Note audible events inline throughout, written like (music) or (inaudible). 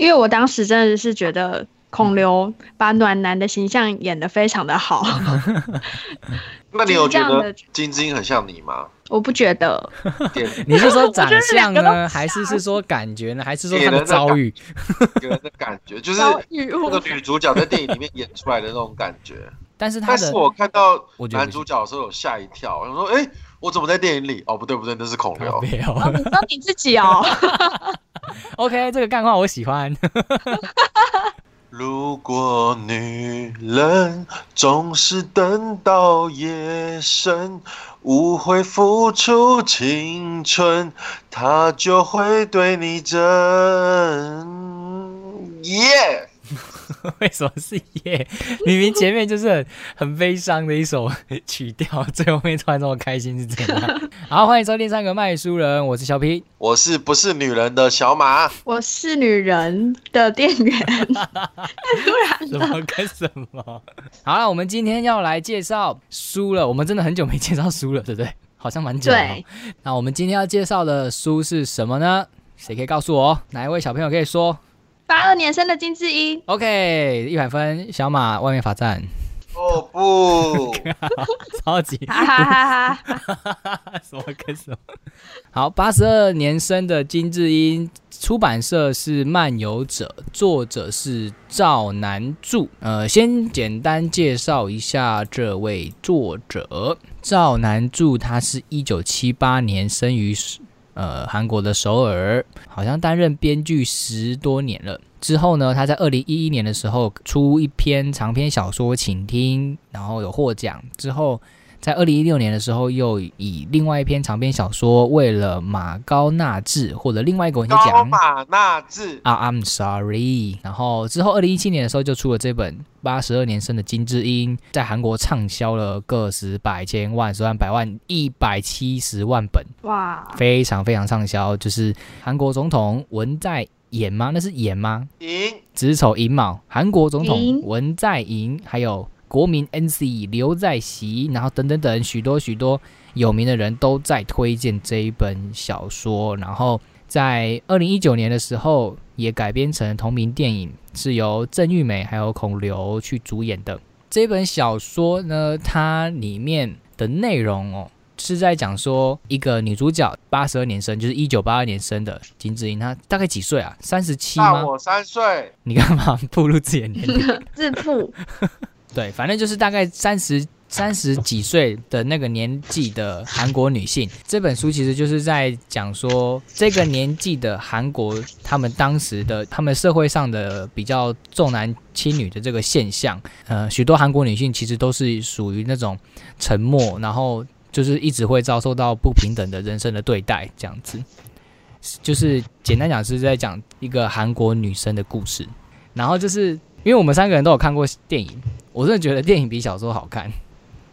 因为我当时真的是觉得孔刘把暖男的形象演得非常的好，(laughs) 那你有觉得金枝英很像你吗？我不觉得，你是说长相呢，还是是说感觉呢，还是说他的的遭遇？给人的感觉，就是那个女主角在电影里面演出来的那种感觉。(laughs) 但是他的但是我看到男主角的时候有吓一跳，我想说，哎、我怎么在电影里？哦，不对不对，那是孔刘。没有哦，你说你自己哦，(laughs) OK，这个干话我喜欢。(laughs) 如果女人总是等到夜深，无悔付出青春，她就会对你真。耶、(laughs) 为什么是耶？(laughs) 明明前面就是很很悲伤的一首 (laughs) 曲调，最后面突然这么开心是怎样？好，欢迎收听三个卖书人，我是小 P。我是不是女人的小马？我是女人的店员，突什然么跟什么？好了，我们今天要来介绍书了。我们真的很久没介绍书了，对不对？好像蛮久了那我们今天要介绍的书是什么呢？谁可以告诉我？哪一位小朋友可以说八二年生的金智英，？OK，一百分。小马外面罚站，哦不，(laughs) 超级哈哈哈哈，(laughs) 什么跟什么？好，八十二年生的金智英，出版社是漫游者，作者是赵南柱。呃，先简单介绍一下这位作者，赵南柱，他是一九七八年生于呃韩国的首尔，好像担任编剧十多年了。之后呢，他在二零一一年的时候出一篇长篇小说《请听》，然后有获奖。之后在二零一六年的时候，又以另外一篇长篇小说《为了马高纳治》获得另外一个文学高奖。马纳治。啊、I'm sorry。然后之后，二零一七年的时候就出了这本八十二年生的金智英，在韩国畅销了个十百千万十万百万一百七十万本，哇，非常非常畅销。就是韩国总统文在寅吗？那是寅吗？寅子丑寅卯，韩国总统文在寅，还有国民 NC 刘在熙，然后等等等许多许多有名的人都在推荐这一本小说，然后在二零一九年的时候也改编成同名电影，是由郑裕美还有孔刘去主演的。这本小说呢，它里面的内容哦，是在讲说一个女主角八十二年生，就是一九八二年生的金智英，她大概几岁啊？三十七吗？大我三岁，你干嘛步入自己的年龄？(laughs) 自负，对，反正就是大概三十三十几岁的那个年纪的韩国女性。这本书其实就是在讲说，这个年纪的韩国，他们当时的他们社会上的比较重男轻女的这个现象。呃，许多韩国女性其实都是属于那种沉默，然后就是一直会遭受到不平等的人生的对待，这样子。就是简单讲是在讲一个韩国女生的故事，然后就是因为我们三个人都有看过电影，我真的觉得电影比小说好看，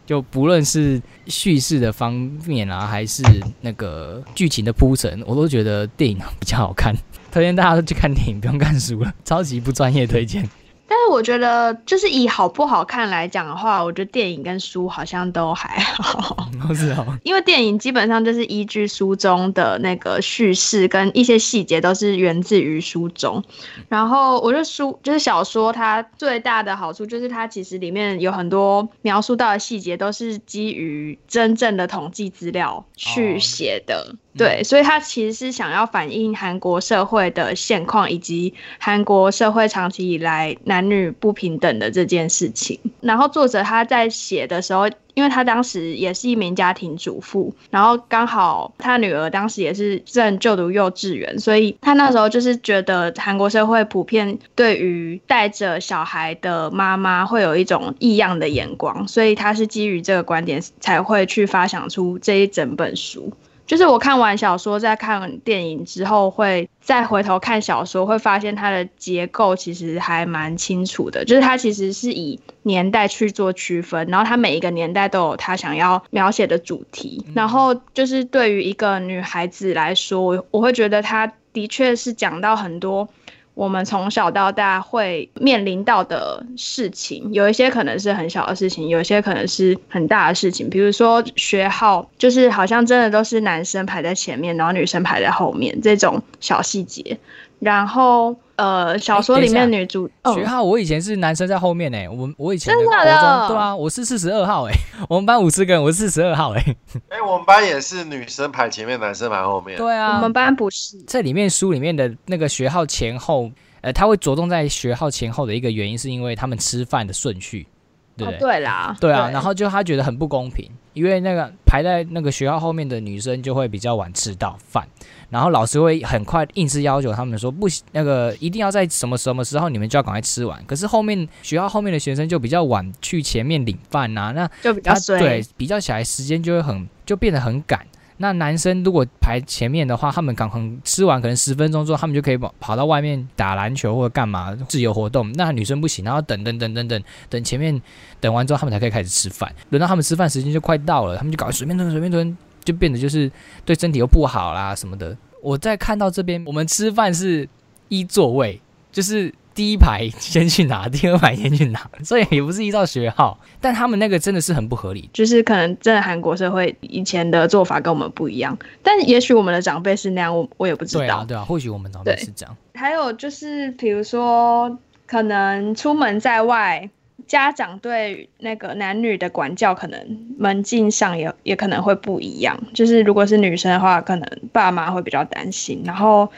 就不论是叙事的方面啊，还是那个剧情的铺陈，我都觉得电影比较好看。(laughs) 推荐大家都去看电影，不用看书了，超级不专业推荐。但是我觉得，就是以好不好看来讲的话，我觉得电影跟书好像都还好，都 (laughs) 是哦，因为电影基本上就是依据书中的那个叙事跟一些细节都是源自于书中。然后我觉得书就是小说，它最大的好处就是它其实里面有很多描述到的细节都是基于真正的统计资料去哦写的。对，所以他其实是想要反映韩国社会的现况，以及韩国社会长期以来男女不平等的这件事情。然后作者他在写的时候，因为他当时也是一名家庭主妇，然后刚好他女儿当时也是正就读幼稚园，所以他那时候就是觉得韩国社会普遍对于带着小孩的妈妈会有一种异样的眼光，所以他是基于这个观点才会去发想出这一整本书。就是我看完小说，再看电影之后，会再回头看小说，会发现它的结构其实还蛮清楚的。就是它其实是以年代去做区分，然后它每一个年代都有它想要描写的主题。然后就是对于一个女孩子来说，我我会觉得她的确是讲到很多。我们从小到大会面临到的事情，有一些可能是很小的事情，有一些可能是很大的事情。比如说学号，就是好像真的都是男生排在前面，然后女生排在后面这种小细节。然后呃小说里面女主学号，我以前是男生在后面呢。我我以前真的对啊，我是四十二号哎。(laughs) 我们班五十个人，我是四十二号哎。(laughs) 哎，我们班也是女生排前面，男生排后面。对啊，我们班不是。这里面书里面的那个学号前后，呃，他会着重在学号前后的一个原因，是因为他们吃饭的顺序。对对啦，对啊，然后就他觉得很不公平，因为那个排在那个学校后面的女生就会比较晚吃到饭，然后老师会很快硬是要求他们说不行，那个一定要在什么什么时候你们就要赶快吃完。可是后面学校后面的学生就比较晚去前面领饭呐，那就比较对比较起来时间就会很就变得很赶。那男生如果排前面的话，他们刚很吃完，可能十分钟之后，他们就可以跑跑到外面打篮球或者干嘛自由活动。那女生不行，然后等等等等等等前面等完之后，他们才可以开始吃饭。轮到他们吃饭时间就快到了，他们就搞随便吞随便吞，就变得就是对身体又不好啦什么的。我在看到这边，我们吃饭是一座位，就是。第一排先去拿，第二排先去拿，(laughs) 所以也不是依照学号，但他们那个真的是很不合理，就是可能真的韩国社会以前的做法跟我们不一样，但也许我们的长辈是那样，我我也不知道。对啊，对啊，或许我们长辈是这样。还有就是，比如说，可能出门在外，家长对那个男女的管教，可能门禁上也也可能会不一样。就是如果是女生的话，可能爸妈会比较担心，然后。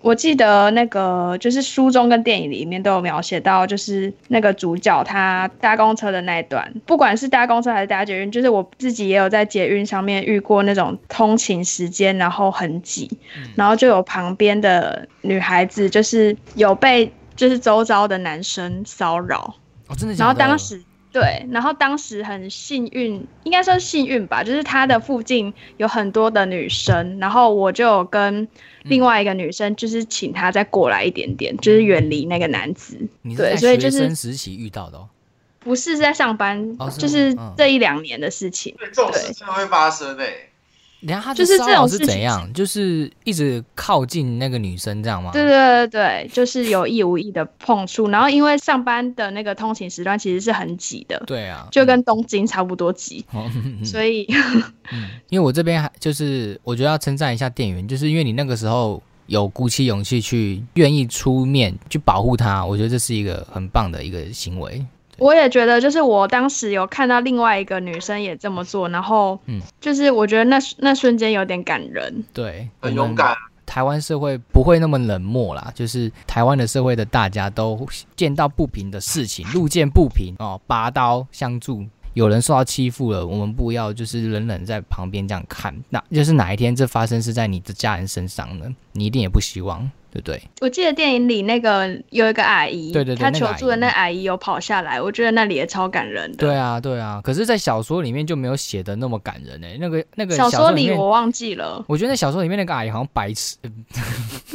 我记得那个就是书中跟电影里面都有描写到，就是那个主角他搭公车的那一段，不管是搭公车还是搭捷运，就是我自己也有在捷运上面遇过那种通勤时间然后很挤，然后就有旁边的女孩子就是有被就是周遭的男生骚扰，哦真的，然后当时。对，然后当时很幸运，应该说幸运吧，就是他的附近有很多的女生，然后我就跟另外一个女生，就是请她再过来一点点，就是远离那个男子。对，所以就是实习遇到的哦，不是在上班，就是这一两年的事情。对，这种事情会发生诶。然后他就是这种是怎样？就是一直靠近那个女生这样吗？对对对对，就是有意无意的碰触。然后因为上班的那个通勤时段其实是很挤的，对啊，就跟东京差不多挤。(laughs) 所以，因为我这边还就是我觉得要称赞一下店员，就是因为你那个时候有鼓起勇气去愿意出面去保护她，我觉得这是一个很棒的一个行为。我也觉得，就是我当时有看到另外一个女生也这么做，然后，嗯，就是我觉得那那瞬间有点感人，对，很勇敢。台湾社会不会那么冷漠啦，就是台湾的社会的大家都见到不平的事情，(laughs) 路见不平哦，拔刀相助。有人受到欺负了，我们不要就是冷冷在旁边这样看，那就是哪一天这发生是在你的家人身上呢？你一定也不希望。对对，我记得电影里那个有一个阿姨，对对对，她求助的那阿姨有跑下来，我觉得那里也超感人的。对啊对啊，可是，在小说里面就没有写的那么感人哎，那个那个小说里我忘记了。我觉得那小说里面那个阿姨好像白痴，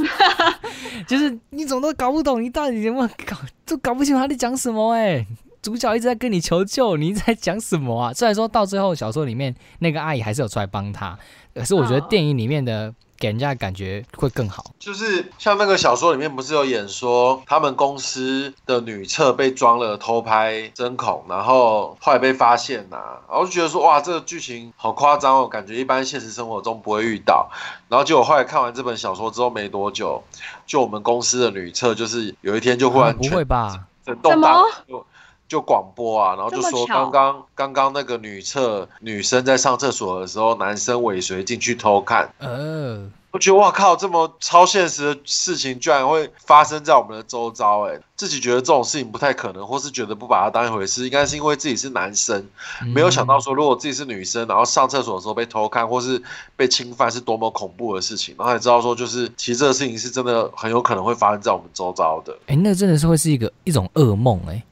(laughs) 就是你怎么都搞不懂，你到底怎么搞，都搞不清楚他在讲什么哎。主角一直在跟你求救，你在讲什么啊？虽然说到最后小说里面那个阿姨还是有出来帮他，可是我觉得电影里面的。给人家感觉会更好，就是像那个小说里面不是有演说，他们公司的女厕被装了偷拍针孔，然后后来被发现呐，然后就觉得说哇，这个剧情好夸张哦，感觉一般现实生活中不会遇到。然后结果后来看完这本小说之后没多久，就我们公司的女厕就是有一天就忽然不会吧，整栋大就就广播啊，然后就说刚刚刚刚那个女厕女生在上厕所的时候，男生尾随进去偷看，呃。我觉得哇靠，这么超现实的事情居然会发生在我们的周遭，哎，自己觉得这种事情不太可能，或是觉得不把它当一回事，应该是因为自己是男生，没有想到说如果自己是女生，然后上厕所的时候被偷看或是被侵犯是多么恐怖的事情，然后才知道说就是其实这个事情是真的很有可能会发生在我们周遭的，哎，那真的是会是一个一种噩梦，哎，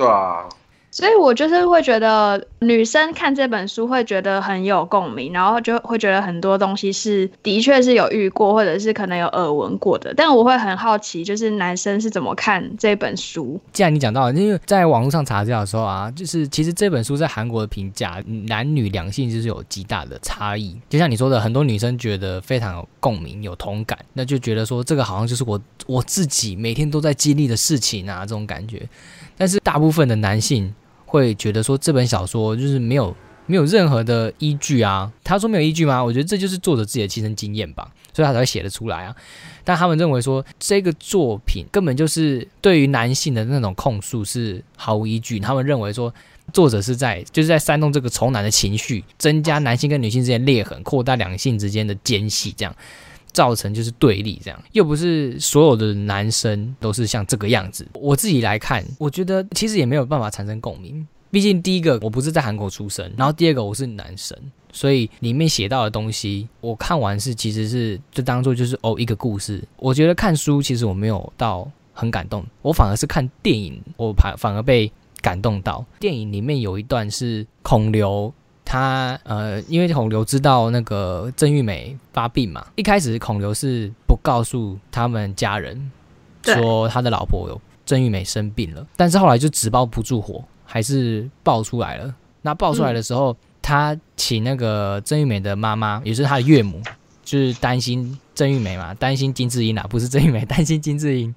对啊。所以我就是会觉得女生看这本书会觉得很有共鸣，然后就会觉得很多东西是的确是有遇过，或者是可能有耳闻过的。但我会很好奇，就是男生是怎么看这本书？既然你讲到，因为在网络上查资料的时候啊，就是其实这本书在韩国的评价，男女两性就是有极大的差异。就像你说的，很多女生觉得非常有共鸣、有同感，那就觉得说这个好像就是我我自己每天都在经历的事情啊，这种感觉。但是大部分的男性。会觉得说这本小说就是没有没有任何的依据啊？他说没有依据吗？我觉得这就是作者自己的亲身经验吧。所以他才会写得出来啊。但他们认为说这个作品根本就是对于男性的那种控诉是毫无依据，他们认为说作者是在就是在煽动这个仇男的情绪，增加男性跟女性之间裂痕，扩大两性之间的间隙，这样造成就是对立，这样又不是所有的男生都是像这个样子。我自己来看，我觉得其实也没有办法产生共鸣。毕竟第一个我不是在韩国出生，然后第二个我是男生，所以里面写到的东西，我看完是其实是就当做就是哦一个故事。我觉得看书其实我没有到很感动，我反而是看电影，我反反而被感动到。电影里面有一段是孔刘，他呃，因为孔刘知道那个郑玉美发病嘛，一开始孔刘是不告诉他们家人说他的老婆有郑玉美生病了，但是后来就纸包不住火。还是爆出来了。那爆出来的时候，他请那个郑玉美的妈妈，也是他的岳母，就是担心郑玉美嘛，担心金智英啊，不是郑玉美，担心金智英，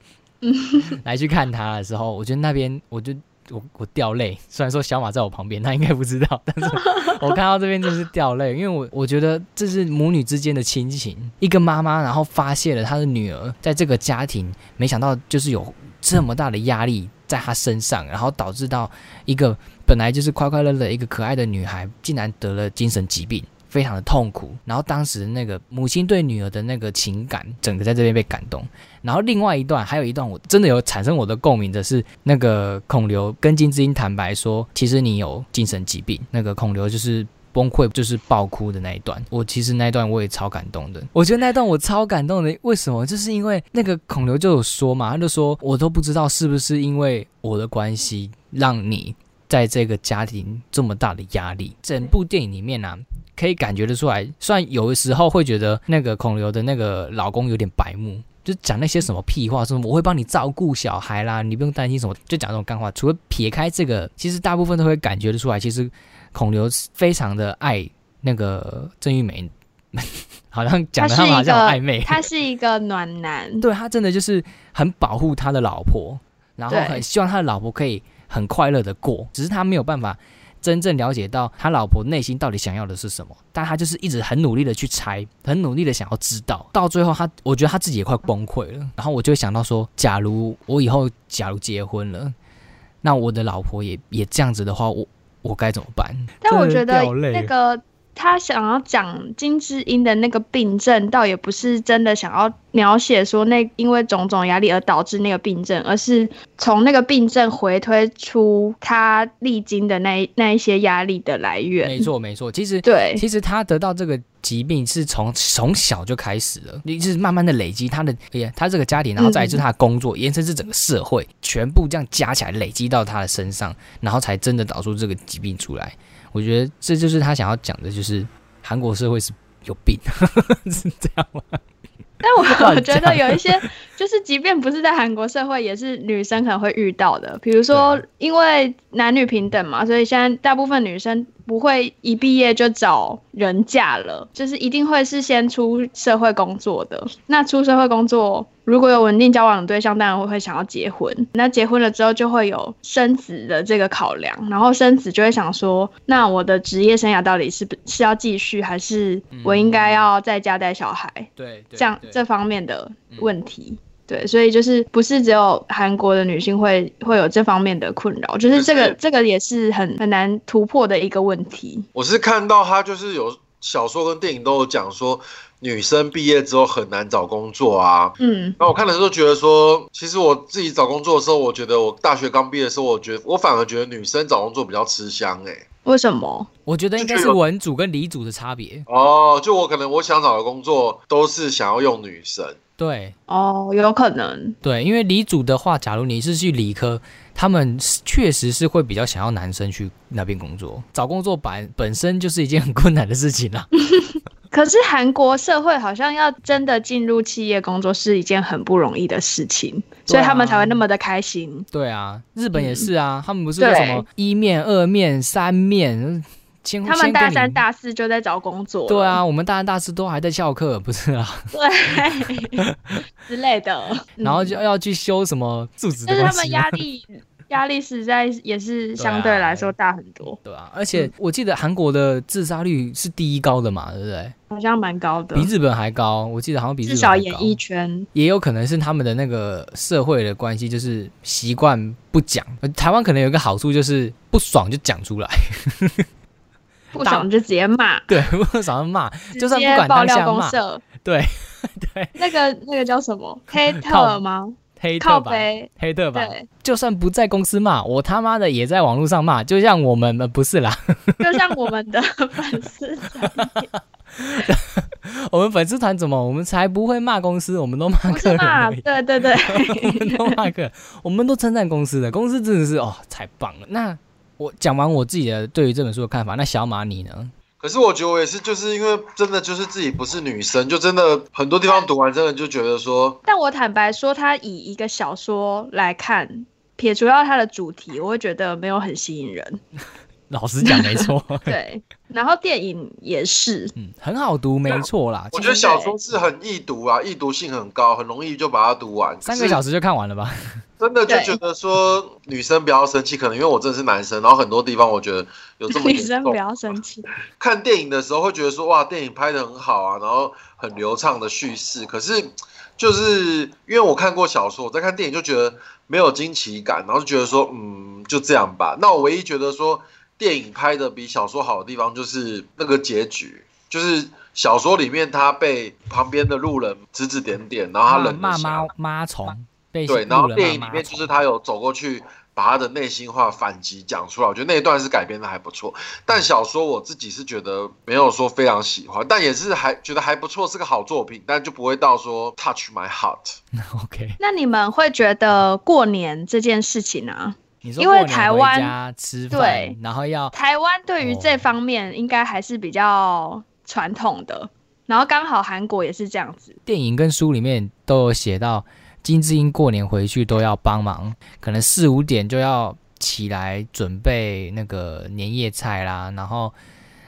(laughs) 来去看他的时候，我觉得那边我就我我掉泪。虽然说小马在我旁边，他应该不知道，但是我看到这边就是掉泪，因为我我觉得这是母女之间的亲情。一个妈妈然后发泄了她的女儿在这个家庭，没想到就是有这么大的压力。在她身上，然后导致到一个本来就是快快乐乐一个可爱的女孩，竟然得了精神疾病，非常的痛苦。然后当时那个母亲对女儿的那个情感，整个在这边被感动。然后另外一段，还有一段我真的有产生我的共鸣的是，那个孔刘跟金智英坦白说，其实你有精神疾病。那个孔刘就是。崩溃就是爆哭的那一段，我其实那一段我也超感动的。我觉得那段我超感动的，为什么？就是因为那个孔刘就有说嘛，他就说我都不知道是不是因为我的关系让你在这个家庭这么大的压力。整部电影里面呢，可以感觉得出来，虽然有的时候会觉得那个孔刘的那个老公有点白目，就讲那些什么屁话，说我会帮你照顾小孩啦，你不用担心什么，就讲这种干话。除了撇开这个，其实大部分都会感觉得出来，其实。孔刘非常的爱那个郑玉梅，(laughs) 好像讲的他们好像暧昧。他是一个暖男，对他真的就是很保护他的老婆，然后很希望他的老婆可以很快乐的过。只是他没有办法真正了解到他老婆内心到底想要的是什么，但他就是一直很努力的去猜，很努力的想要知道。到最后，他我觉得他自己也快崩溃了。然后我就会想到说，假如我以后假如结婚了，那我的老婆也也这样子的话，我。我该怎么办？但我觉得那个他想要讲金智英的那个病症，倒也不是真的想要。描写说那因为种种压力而导致那个病症，而是从那个病症回推出他历经的那那一些压力的来源。没错，没错。其实对，其实他得到这个疾病是从从小就开始了，你是慢慢的累积他的，哎呀，他这个家庭，然后再是他的工作，延伸至整个社会，全部这样加起来累积到他的身上，然后才真的导出这个疾病出来。我觉得这就是他想要讲的，就是韩国社会是有病，(laughs) 是这样吗？但我 (laughs) 我觉得有一些，就是即便不是在韩国社会，也是女生可能会遇到的。比如说，因为男女平等嘛，所以现在大部分女生。不会一毕业就找人嫁了，就是一定会是先出社会工作的。那出社会工作，如果有稳定交往的对象，当然会会想要结婚。那结婚了之后，就会有生子的这个考量，然后生子就会想说，那我的职业生涯到底是不是要继续，还是我应该要在家带小孩？对，这样这方面的问题。对，所以就是不是只有韩国的女性会会有这方面的困扰，就是这个这个也是很很难突破的一个问题。我是看到他就是有小说跟电影都有讲说，女生毕业之后很难找工作啊。嗯，那我看的时候觉得说，其实我自己找工作的时候，我觉得我大学刚毕业的时候，我觉得我反而觉得女生找工作比较吃香哎。为什么？我觉得应该是文组跟理组的差别哦。就我可能我想找的工作都是想要用女生。对哦，有可能。对，因为理组的话，假如你是去理科，他们确实是会比较想要男生去那边工作。找工作本本身就是一件很困难的事情啦。(laughs) 可是韩国社会好像要真的进入企业工作是一件很不容易的事情，所以他们才会那么的开心。对啊，日本也是啊，他们不是说什么一面、二面、三面。他们大三、大四就在找工作。对啊，我们大三、大四都还在翘课，不是啊？对，之类的。(laughs) 然后就要去修什么柱子。就是他们压 (laughs) 力压力实在也是相对来说大很多，对啊，而且我记得韩国的自杀率是第一高的嘛，对不对？好像蛮高的比，日本还高，我记得好像比日至少演艺圈也有可能是他们的那个社会的关系，就是习惯不讲。呃台湾可能有一个好处就是不爽就讲出来，不爽就直接骂，(laughs) 对，不爽就骂，直就算不接管爆料当下骂，公社。对 (laughs) 对，那个那个叫什么 (laughs) 黑特吗？黑特吧，黑特吧，对，就算不在公司骂，我他妈的也在网络上骂，就像我们呃不是啦，就像我们的粉丝我们粉丝团怎么，我们才不会骂公司，我们都骂不客人。对对对，我们都骂客人，我们都称赞公司的，公司真的是哦，太棒了。那我讲完我自己的对于这本书的看法，那小马你呢？可是我觉得我也是，就是因为真的就是自己不是女生，就真的很多地方读完，真的就觉得说，但我坦白说，它以一个小说来看，撇除掉它的主题，我会觉得没有很吸引人。(laughs) 老实讲，没错，(laughs) 对，然后电影也是，嗯，很好读，没错啦。我觉得小说是很易读啊，易读性很高，很容易就把它读完。三个小时就看完了吧？真的就对觉得说女生不要生气，可能因为我真的是男生，然后很多地方我觉得有这么女严重生不要生气。看电影的时候会觉得说哇，电影拍的很好啊，然后很流畅的叙事。可是就是因为我看过小说，我在看电影就觉得没有惊奇感，然后就觉得说嗯，就这样吧。那我唯一觉得说电影拍的比小说好的地方就是那个结局，就是小说里面他被旁边的路人指指点点，然后他骂忍了下骂妈来。妈虫被对，然后电影里面就是他有走过去，把他的内心话反击讲出来，我觉得那一段是改编的还不错。但小说我自己是觉得没有说非常喜欢，但也是还觉得还不错，是个好作品，但就不会到说 touch my heart。(laughs) OK。那你们会觉得过年这件事情啊，你说因为台湾家吃饭对，然后要台湾对于哦这方面应该还是比较传统的，然后刚好韩国也是这样子。电影跟书里面都有写到，金智英过年回去都要帮忙，可能四五点就要起来准备那个年夜菜啦，然后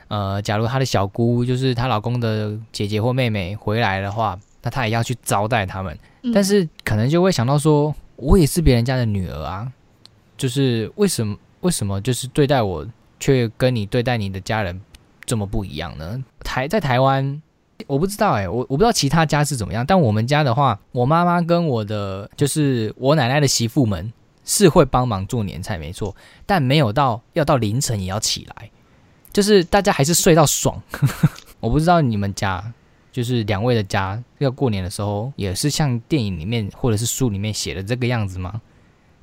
呃，假如她的小姑就是她老公的姐姐或妹妹回来的话，那她也要去招待他们，嗯但是可能就会想到说，我也是别人家的女儿啊，就是为什么为什么就是对待我却跟你对待你的家人这么不一样呢？台在台湾。我不知道哎、我我不知道其他家是怎么样，但我们家的话，我妈妈跟我的就是我奶奶的媳妇们是会帮忙做年菜，没错，但没有到要到凌晨也要起来，就是大家还是睡到爽。(laughs) 我不知道你们家就是两位的家要过年的时候，也是像电影里面或者是书里面写的这个样子吗？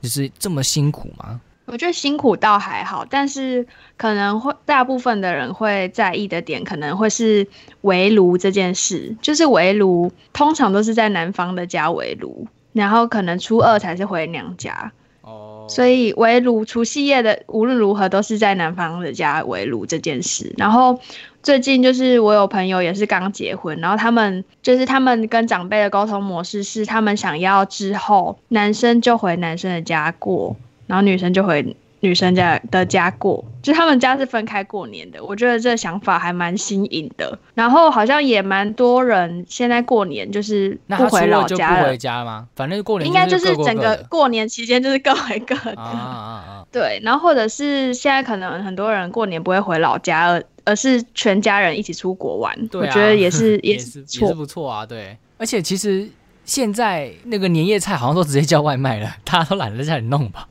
就是这么辛苦吗？我觉得辛苦倒还好，但是可能会大部分的人会在意的点，可能会是围炉这件事。就是围炉通常都是在男方的家围炉，然后可能初二才是回娘家，哦所以围炉除夕夜的无论如何都是在男方的家围炉这件事。然后最近就是我有朋友也是刚结婚，然后他们就是他们跟长辈的沟通模式是，他们想要之后男生就回男生的家过，然后女生就回女生家的家过，就他们家是分开过年的。我觉得这想法还蛮新颖的。然后好像也蛮多人现在过年就是不回老家了回，家吗？反正过年应该就就是整个过年期间就是各回各的。啊啊啊！(laughs) 对，然后或者是现在可能很多人过年不会回老家，而而是全家人一起出国玩，对啊我觉得也是 (laughs) 也是也是错。不错啊，对。而且其实现在那个年夜菜好像都直接叫外卖了，大家都懒得在家里弄吧，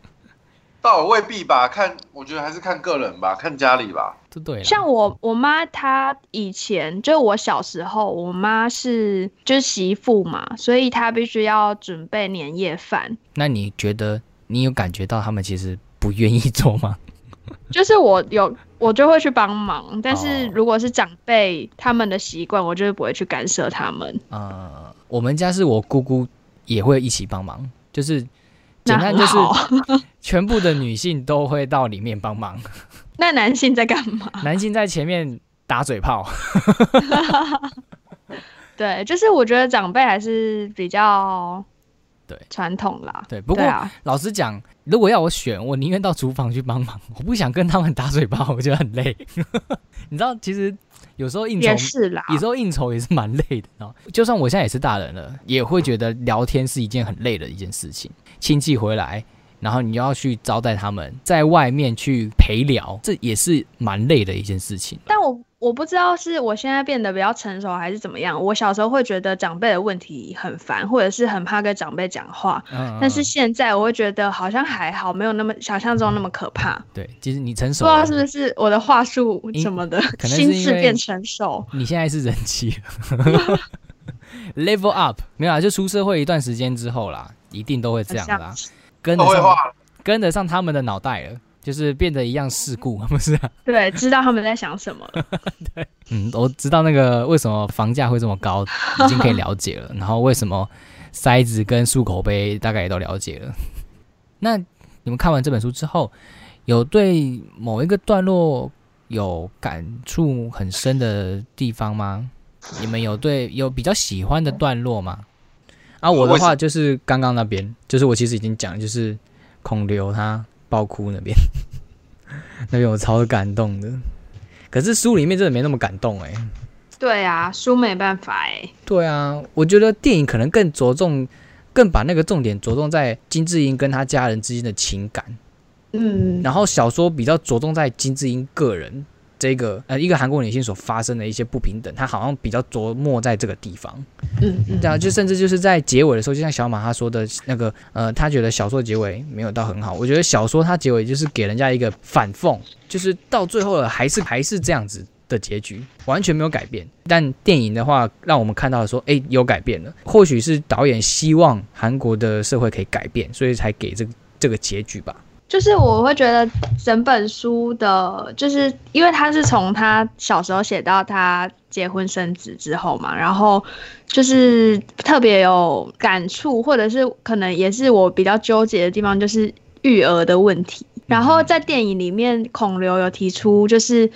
倒也未必吧，看我觉得还是看个人吧，看家里吧。对对。像我我妈她以前就是我小时候，我妈是就是媳妇嘛，所以她必须要准备年夜饭。那你觉得你有感觉到他们其实不愿意做吗？(laughs) 就是我有我就会去帮忙，但是哦如果是长辈他们的习惯，我就是不会去干涉他们。呃，我们家是我姑姑也会一起帮忙，就是简单就是。全部的女性都会到里面帮忙，(laughs) 那男性在干嘛？男性在前面打嘴炮。(laughs) 对，就是我觉得长辈还是比较对传统啦。对，不过啊，老实讲，如果要我选，我宁愿到厨房去帮忙，我不想跟他们打嘴炮，我觉得很累。(laughs) 你知道，其实有时候应酬也是啦。有时候应酬也是蛮累的，就算我现在也是大人了，也会觉得聊天是一件很累的一件事情。亲戚回来然后你要去招待他们，在外面去陪聊，这也是蛮累的一件事情。但我我不知道是我现在变得比较成熟还是怎么样。我小时候会觉得长辈的问题很烦，或者是很怕跟长辈讲话，嗯，但是嗯现在我会觉得好像还好，没有那么想象中那么可怕。对，其实你成熟不，知道是不是我的话术什么的，(laughs) 可能心智变成熟。你现在是人妻了，(laughs) level up 没有啊？就出社会一段时间之后啦，一定都会这样的啦，跟得上跟得上他们的脑袋了，就是变得一样世故，(laughs) 不是啊？对，知道他们在想什么了。(laughs) 嗯，我知道那个为什么房价会这么高，已经可以了解了。(laughs) 然后为什么塞子跟漱口杯大概也都了解了。那你们看完这本书之后，有对某一个段落有感触很深的地方吗？你们有对有比较喜欢的段落吗？啊，我的话就是刚刚那边，就是我其实已经讲，就是孔刘他爆哭那边，(laughs) 那边我超感动的。可是书里面真的没那么感动哎、对啊，书没办法哎、对啊，我觉得电影可能更着重，更把那个重点着重在金智英跟他家人之间的情感，嗯，然后小说比较着重在金智英个人这个呃一个韩国女性所发生的一些不平等，她好像比较琢磨在这个地方。嗯嗯，对啊，就甚至就是在结尾的时候，就像小马他说的那个呃，他觉得小说结尾没有到很好，我觉得小说它结尾就是给人家一个反讽，就是到最后了还是还是这样子。的结局完全没有改变，但电影的话，让我们看到说，哎，有改变了。或许是导演希望韩国的社会可以改变，所以才给这个这个结局吧。就是我会觉得整本书的，就是因为他是从他小时候写到他结婚生子之后嘛，然后就是特别有感触，或者是可能也是我比较纠结的地方，就是育儿的问题。然后在电影里面，孔刘有提出，就是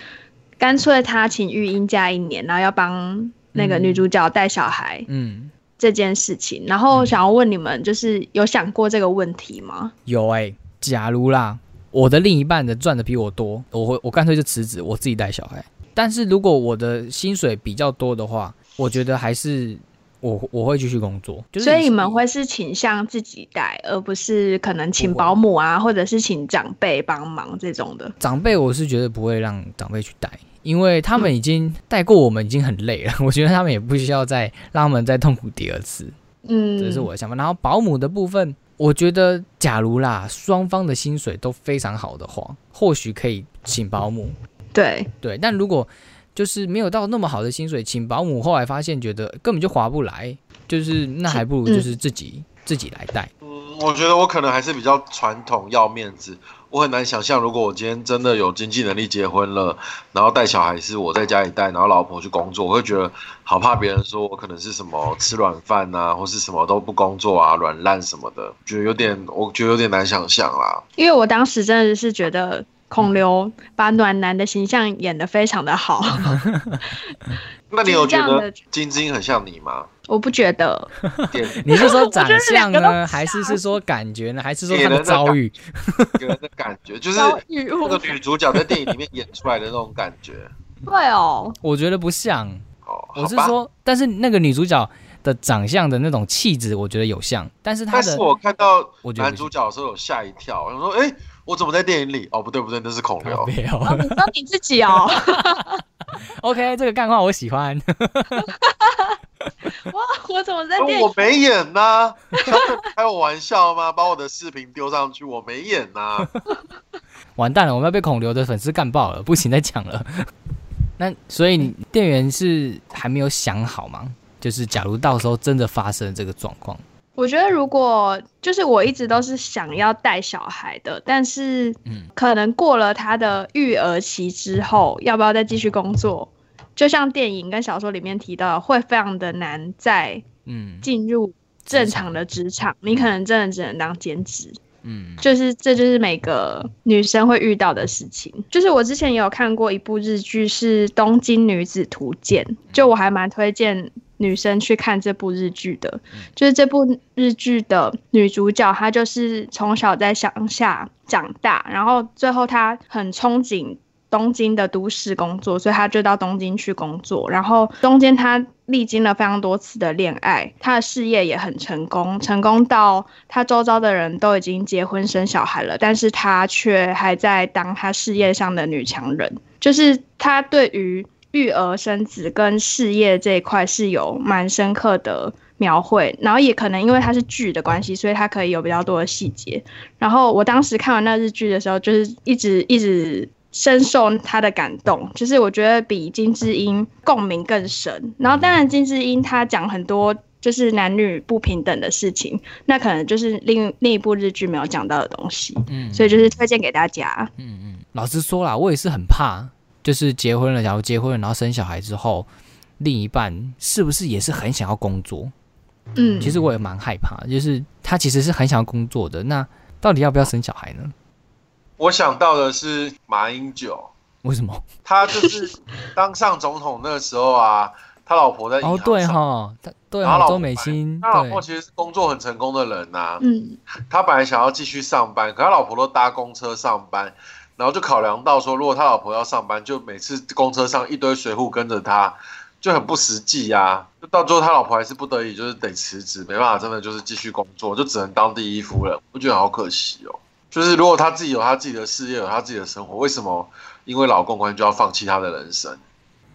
干脆他请育婴假一年，然后要帮那个女主角带小孩嗯，这件事情。然后想要问你们，就是有想过这个问题吗？有哎、假如啦，我的另一半的赚的比我多，我会我干脆就辞职，我自己带小孩。但是如果我的薪水比较多的话，我觉得还是我我会继续工作。就是所以你们会是倾向自己带，而不是可能请保姆啊，或者是请长辈帮忙这种的。长辈，我是绝对不会让长辈去带，因为他们已经带过我们，已经很累了。(laughs) 我觉得他们也不需要再让他们再痛苦第二次，嗯，这是我的想法。然后保姆的部分，我觉得假如啦，双方的薪水都非常好的话，或许可以请保姆。对，对，但如果就是没有到那么好的薪水，请保姆，后来发现觉得根本就划不来，就是那还不如就是自己、自己来带。嗯，我觉得我可能还是比较传统，要面子。我很难想象，如果我今天真的有经济能力结婚了，然后带小孩是我在家里带，然后老婆去工作，我会觉得好怕别人说我可能是什么吃软饭呐、或是什么都不工作啊，软烂什么的，觉得有点，我觉得有点难想象啦。因为我当时真的是觉得孔刘把暖男的形象演得非常的好，(laughs) 那你有觉得就是这样的金晶很像你吗？我不觉得，(laughs) 你是说长相呢，还是是说感觉呢，还是说他的遭遇？(laughs) 给人的感觉，就是那个女主角在电影里面演出来的那种感觉。(laughs) 对哦，我觉得不像。哦，我是说，但是那个女主角的长相的那种气质，我觉得有像，但是她的但是我看到我觉得男主角的时候有吓一跳，我想说，哎、我怎么在电影里？哦，不对不对，那是孔刘。没有。哦，你说你自己哦，(laughs) OK，这个干话我喜欢。(laughs) 哇，我怎么在哦电影？我没演呐、开我玩笑吗？把我的视频丢上去，我没演呐、(laughs) 完蛋了，我们要被孔刘的粉丝干爆了，不行再讲了。那所以你店员是还没有想好吗？就是假如到时候真的发生这个状况，我觉得如果就是我一直都是想要带小孩的，但是嗯可能过了他的育儿期之后，要不要再继续工作？就像电影跟小说里面提到，会非常的难再嗯进入正常的职场，你可能真的只能当兼职。嗯就是这就是每个女生会遇到的事情。就是我之前也有看过一部日剧，是《东京女子图鉴》，就我还蛮推荐女生去看这部日剧的。就是这部日剧的女主角，她就是从小在乡下长大，然后最后她很憧憬。东京的都市工作，所以她就到东京去工作。然后中间她历经了非常多次的恋爱，她的事业也很成功，成功到她周遭的人都已经结婚生小孩了，但是她却还在当她事业上的女强人。就是她对于育儿生子跟事业这一块是有蛮深刻的描绘，然后也可能因为它是剧的关系，所以它可以有比较多的细节。然后我当时看完那日剧的时候，就是一直一直。深受他的感动，就是我觉得比金智英共鸣更深。然后当然金智英她讲很多就是男女不平等的事情，那可能就是另另一部日剧没有讲到的东西。嗯，所以就是推荐给大家。嗯嗯，老实说啦，我也是很怕，就是结婚了，假如结婚了，然后生小孩之后，另一半是不是也是很想要工作？嗯，其实我也蛮害怕，就是他其实是很想要工作的，那到底要不要生小孩呢？我想到的是马英九，为什么？(laughs) 他就是当上总统那个时候啊，他老婆在哦，对哈，他对啊，周美心，他老婆其实是工作很成功的人呐。嗯，他本来想要继续上班，可他老婆都搭公车上班，然后就考量到说，如果他老婆要上班，就每次公车上一堆随扈跟着他，就很不实际呀。就到最后他老婆还是不得已，就是得辞职，没办法，真的就是继续工作，就只能当第一夫人。我觉得好可惜哦。就是如果他自己有他自己的事业，有他自己的生活，为什么因为老公关系就要放弃他的人生？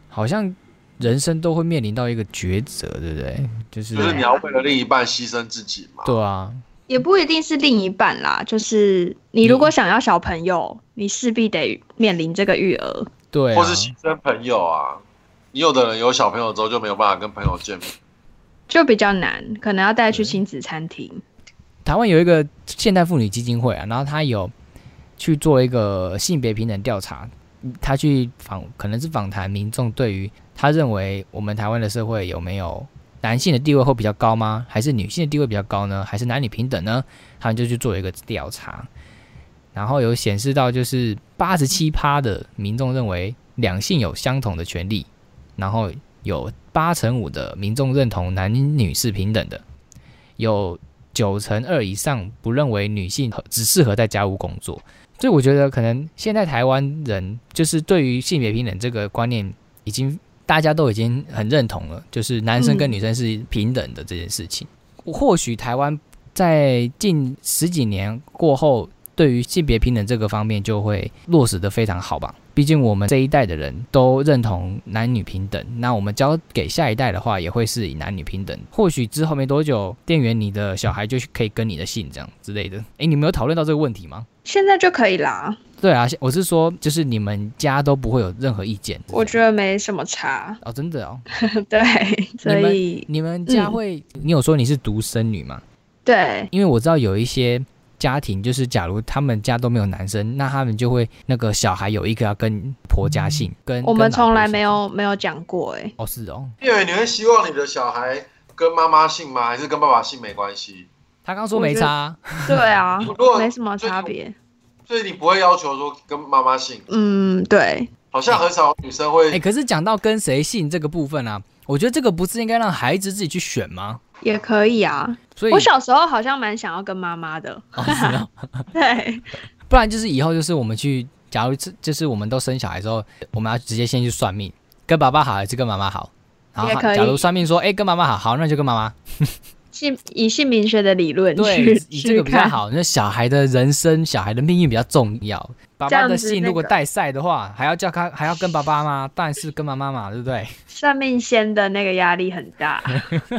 好像人生都会面临到一个抉择，对不对？就是就是你要为了另一半牺牲自己嘛？对啊，也不一定是另一半啦，就是你如果想要小朋友，你势必得面临这个育儿，对，或是新生朋友啊。你有的人有小朋友之后就没有办法跟朋友见面，就比较难，可能要带去亲子餐厅。台湾有一个现代妇女基金会啊，然后他有去做一个性别平等调查，他去访可能是访谈民众对于他认为我们台湾的社会有没有男性的地位会比较高吗？还是女性的地位比较高呢？还是男女平等呢？他们就去做一个调查，然后有显示到就是八十七趴的民众认为两性有相同的权利，然后有八成五的民众认同男女是平等的，有。九成二以上不认为女性只适合在家务工作，所以我觉得可能现在台湾人就是对于性别平等这个观念，已经大家都已经很认同了，就是男生跟女生是平等的这件事情。或许台湾在近十几年过后，对于性别平等这个方面就会落实的非常好吧。毕竟我们这一代的人都认同男女平等，那我们交给下一代的话，也会是以男女平等。或许之后没多久，店员你的小孩就可以跟你的姓这样之类的。哎，你们有讨论到这个问题吗？现在就可以啦。对啊，我是说，就是你们家都不会有任何意见。我觉得没什么差哦，真的哦。(laughs) 对，所以你们家会，你有说你是独生女吗？对，因为我知道有一些。家庭就是，假如他们家都没有男生，那他们就会那个小孩有一个要跟婆家姓，跟我们从来没有没有讲过哎。哦，是哦。因为你会希望你的小孩跟妈妈姓吗？还是跟爸爸姓没关系？他刚说没差。对啊，没什么差别。所以你不会要求说跟妈妈姓？嗯，对。好像很少女生会。哎，可是讲到跟谁姓这个部分啊，我觉得这个不是应该让孩子自己去选吗？也可以啊。所以，我小时候好像蛮想要跟妈妈的。(laughs) 对。不然就是以后就是我们去，假如这就是我们都生小孩之后，我们要直接先去算命，跟爸爸好还是跟妈妈好？然后假如算命说，哎，跟妈妈好，好，那就跟妈妈。姓以姓名学的理论对，以这个比较好。那小孩的人生、小孩的命运比较重要。爸爸的姓如果带赛的话，还要叫他，还要跟爸爸吗？但是跟妈妈嘛，对不对？算命先的那个压力很大。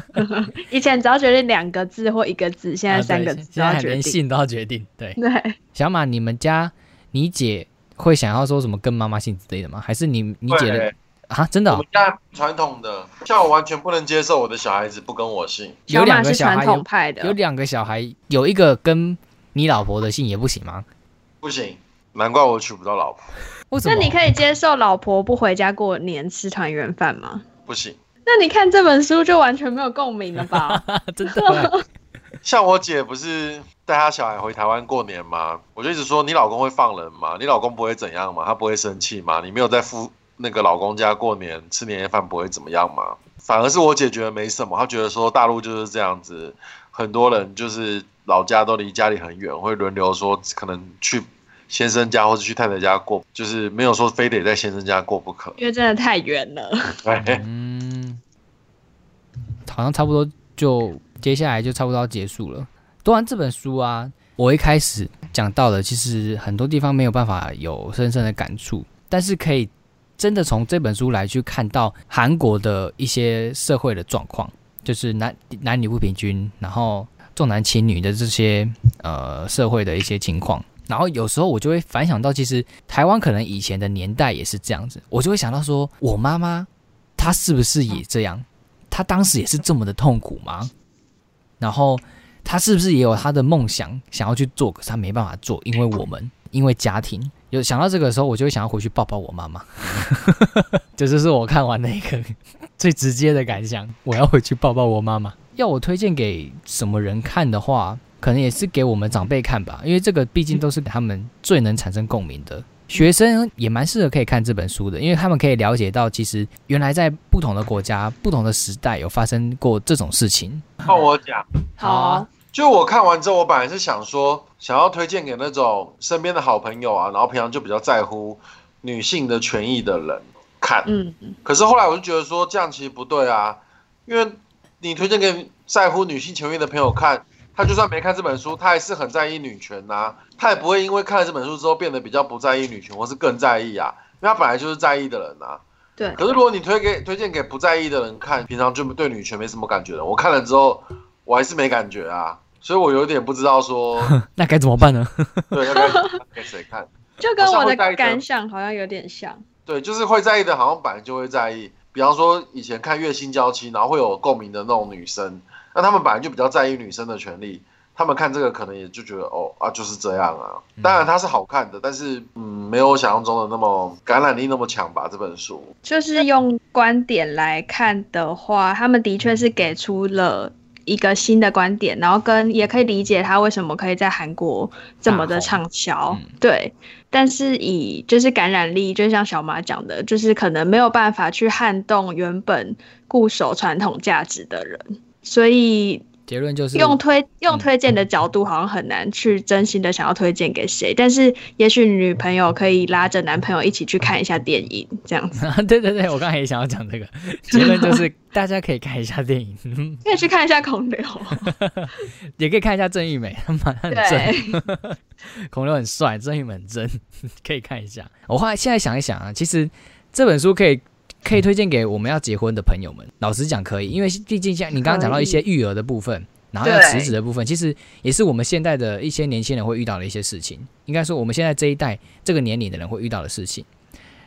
(laughs) 以前只要决定两个字或一个字，现在三个字，现在连姓都要决定。对 (laughs) 对。小马，你们家你姐会想要说什么跟妈妈姓之类的吗？还是你你姐的？啊，真的，我们家传统的，像我完全不能接受我的小孩子不跟我姓。有两个小孩，有有两个小孩，有一个跟你老婆的姓也不行吗？不行，难怪我娶不到老婆。为什么？那你可以接受老婆不回家过年吃团圆饭吗？不行。那你看这本书就完全没有共鸣了吧？(laughs) 真的。(laughs) 像我姐不是带她小孩回台湾过年吗？我就一直说你老公会放人吗？你老公不会怎样吗？他不会生气吗？你没有在付。那个老公家过年吃年夜饭不会怎么样吗？反而是我姐觉得没什么，她觉得说大陆就是这样子，很多人就是老家都离家里很远，会轮流说可能去先生家或者去太太家过，就是没有说非得在先生家过不可，因为真的太远了。(laughs) 对，嗯，好像差不多就接下来就差不多要结束了。读完这本书啊，我一开始讲到的，其实很多地方没有办法有深深的感触，但是可以真的从这本书来去看到韩国的一些社会的状况，就是男男女不平均，然后重男轻女的这些呃社会的一些情况。然后有时候我就会反想到，其实台湾可能以前的年代也是这样子，我就会想到说，我妈妈她是不是也这样？她当时也是这么的痛苦吗？然后她是不是也有她的梦想想要去做，可是她没办法做，因为我们因为家庭。有想到这个时候，我就会想要回去抱抱我妈妈。(laughs) 这就是我看完的一个最直接的感想，我要回去抱抱我妈妈。要我推荐给什么人看的话？可能也是给我们长辈看吧，因为这个毕竟都是他们最能产生共鸣的。学生也蛮适合可以看这本书的，因为他们可以了解到，其实原来在不同的国家、不同的时代有发生过这种事情。换我讲，好啊，就我看完之后，我本来是想说，想要推荐给那种身边的好朋友啊，然后平常就比较在乎女性的权益的人看。嗯，可是后来我就觉得说，这样其实不对啊，因为你推荐给在乎女性权益的朋友看。他就算没看这本书，他还是很在意女权呐。他也不会因为看了这本书之后变得比较不在意女权，或是更在意啊。因为他本来就是在意的人呐。对。可是如果你推给推荐给不在意的人看，平常就对女权没什么感觉的，我看了之后，我还是没感觉啊。所以我有点不知道说，(laughs) 那该怎么办呢？对，那该给谁看？就跟我的感想好像有点像。对，就是会在意的，好像本来就会在意。比方说以前看《月薪娇妻》，然后会有共鸣的那种女生。那他们本来就比较在意女生的权利，他们看这个可能也就觉得哦啊就是这样啊。当然它是好看的，但是嗯没有想象中的那么感染力那么强吧。这本书就是用观点来看的话，他们的确是给出了一个新的观点，然后跟也可以理解他为什么可以在韩国这么的畅销。对，但是以就是感染力，就像小马讲的，就是可能没有办法去撼动原本固守传统价值的人。所以结论就是用推用推荐的角度，好像很难去真心的想要推荐给谁。但是也许女朋友可以拉着男朋友一起去看一下电影，这样子。(laughs) 对对对，我刚才也想要讲这个结论，就是大家可以看一下电影，可以去看一下孔刘，(laughs) 也可以看一下郑玉美，他蛮很正，(laughs) 孔刘很帅，郑玉美很真，可以看一下。我后来现在想一想啊，其实这本书可以。可以推荐给我们要结婚的朋友们。老实讲，可以，因为毕竟像你刚刚讲到一些育儿的部分，然后要辞职的部分，其实也是我们现在的一些年轻人会遇到的一些事情。应该说，我们现在这一代这个年龄的人会遇到的事情。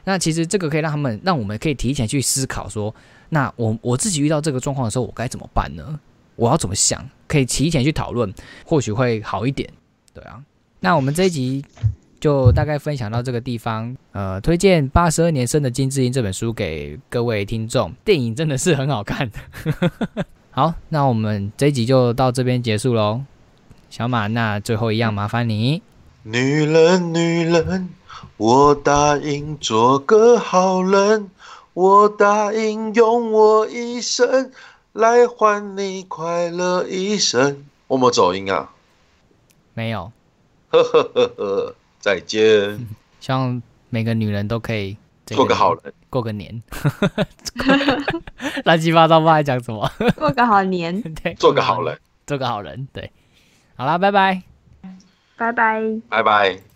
那其实这个可以让他们，让我们可以提前去思考说，那我我自己遇到这个状况的时候，我该怎么办呢？我要怎么想？可以提前去讨论，或许会好一点。对啊，那我们这一集。就大概分享到这个地方，呃，推荐《八十二年生的金智英》这本书给各位听众。电影真的是很好看。(laughs) 好，那我们这一集就到这边结束喽。小马，那最后一样麻烦你。女人，女人，我答应做个好人，我答应用我一生来换你快乐一生。我没走音啊？没有。呵呵呵呵。再见。(laughs) 希望每个女人都可以过个好人，过个年。(laughs) 乱七八糟，不知道讲什么。过个好年，(laughs) 对，做个好人，做个好人，对。好啦，拜拜，拜拜，拜拜。